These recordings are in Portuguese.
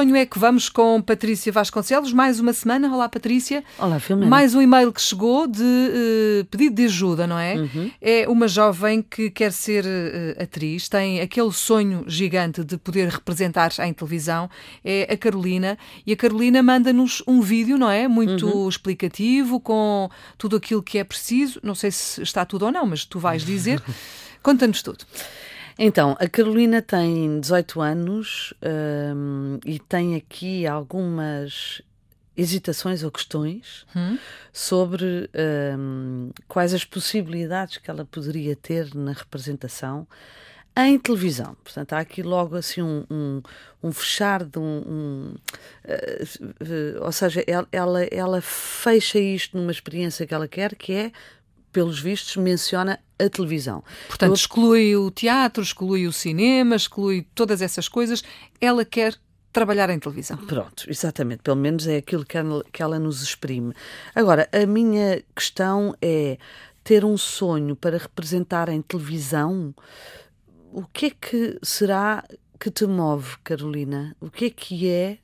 o sonho é que vamos com Patrícia Vasconcelos mais uma semana. Olá, Patrícia. Olá, Filomena. Mais um e-mail que chegou de uh, pedido de ajuda, não é? Uhum. É uma jovem que quer ser uh, atriz, tem aquele sonho gigante de poder representar em televisão. É a Carolina. E a Carolina manda-nos um vídeo, não é? Muito uhum. explicativo, com tudo aquilo que é preciso. Não sei se está tudo ou não, mas tu vais dizer. Conta-nos tudo. Então, a Carolina tem 18 anos um, e tem aqui algumas hesitações ou questões hum? sobre um, quais as possibilidades que ela poderia ter na representação em televisão. Portanto, há aqui logo assim um, um, um fechar de um. um uh, uh, ou seja, ela, ela, ela fecha isto numa experiência que ela quer, que é pelos vistos, menciona a televisão. Portanto, Eu... exclui o teatro, exclui o cinema, exclui todas essas coisas. Ela quer trabalhar em televisão. Pronto, exatamente. Pelo menos é aquilo que ela, que ela nos exprime. Agora, a minha questão é ter um sonho para representar em televisão. O que é que será que te move, Carolina? O que é que é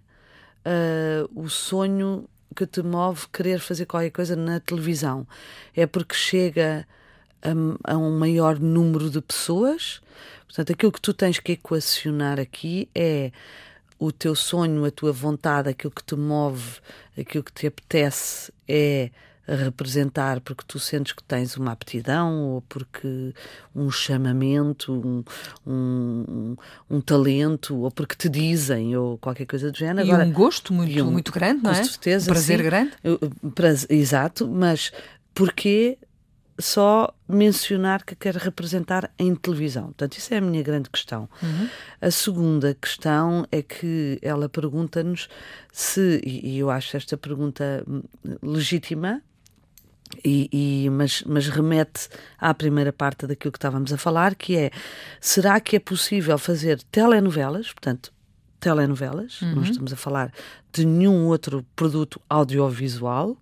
uh, o sonho que te move querer fazer qualquer coisa na televisão? É porque chega a, a, um maior número de pessoas? Portanto, aquilo que tu tens que equacionar aqui é o teu sonho, a tua vontade, aquilo que te move, aquilo que te apetece é representar porque tu sentes que tens uma aptidão ou porque um chamamento, um, um, um talento, ou porque te dizem, ou qualquer coisa do género. E Agora, um gosto muito, um, muito grande, não é? Com certeza. Um prazer sim, grande. exato, mas porquê só mencionar que quer representar em televisão. Portanto, isso é a minha grande questão. Uhum. A segunda questão é que ela pergunta-nos se, e eu acho esta pergunta legítima, e, e, mas, mas remete à primeira parte daquilo que estávamos a falar, que é será que é possível fazer telenovelas, portanto, telenovelas, uhum. não estamos a falar de nenhum outro produto audiovisual,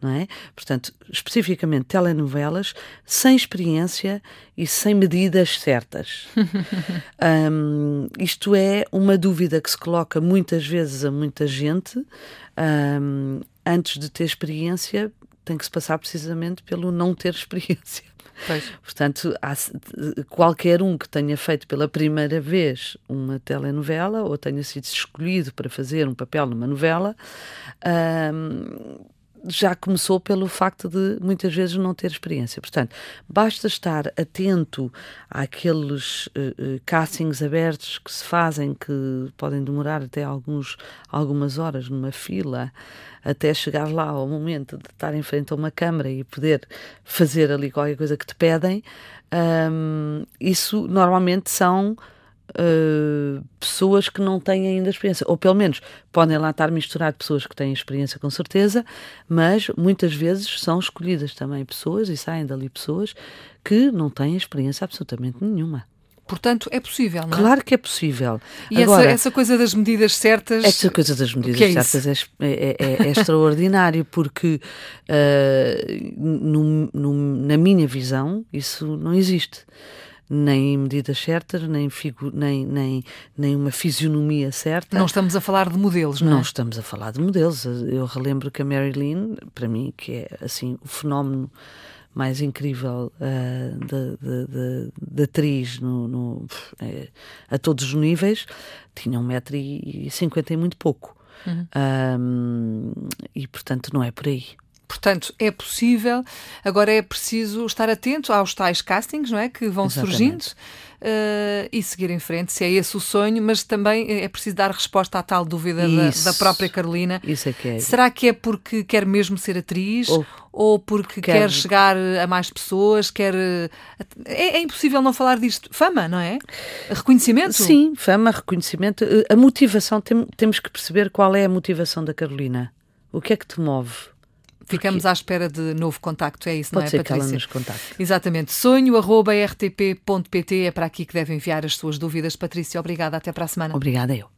não é? Portanto, especificamente telenovelas, sem experiência e sem medidas certas. um, isto é uma dúvida que se coloca muitas vezes a muita gente. Um, antes de ter experiência, tem que se passar precisamente pelo não ter experiência. Pois. Portanto, há, qualquer um que tenha feito pela primeira vez uma telenovela ou tenha sido escolhido para fazer um papel numa novela, já começou pelo facto de muitas vezes não ter experiência. Portanto, basta estar atento àqueles uh, uh, castings abertos que se fazem, que podem demorar até alguns, algumas horas numa fila, até chegar lá ao momento de estar em frente a uma câmara e poder fazer ali qualquer coisa que te pedem. Um, isso normalmente são uh, pessoas que não têm ainda experiência, ou pelo menos podem lá estar misturado pessoas que têm experiência com certeza, mas muitas vezes são escolhidas também pessoas e saem dali pessoas que não têm experiência absolutamente nenhuma. Portanto, é possível, não é? Claro que é possível. E Agora, essa, essa coisa das medidas certas. Essa coisa das medidas é certas é, é, é, é extraordinário, porque uh, no, no, na minha visão isso não existe nem medidas certas, nem, figu, nem, nem, nem uma fisionomia certa. Não estamos a falar de modelos, não, não é? estamos a falar de modelos. Eu relembro que a Mary Lynn, para mim, que é assim o fenómeno mais incrível uh, de, de, de, de, atriz no, no é, a todos os níveis, tinha um metro e cinquenta e muito pouco. Uhum. Um, e portanto não é por aí. Portanto, é possível. Agora é preciso estar atento aos tais castings, não é? Que vão Exatamente. surgindo uh, e seguir em frente, se é esse o sonho, mas também é preciso dar resposta à tal dúvida da, da, própria Carolina. Isso é que é. Será que é porque quer mesmo ser atriz ou, ou porque quer... quer... chegar a mais pessoas? Quer. É, é, impossível não falar disto. Fama, não é? Reconhecimento? Sim, fama, reconhecimento. A motivação, tem, temos que perceber qual é a motivação da Carolina. O que é que te move? Ficamos Porque... à espera de novo contacto, é isso, Pode não é, ser Patrícia? que ela nos contacte. Exatamente. Sonho.rtp.pt é para aqui que deve enviar as suas dúvidas. Patrícia, obrigada. Até para a semana. Obrigada eu.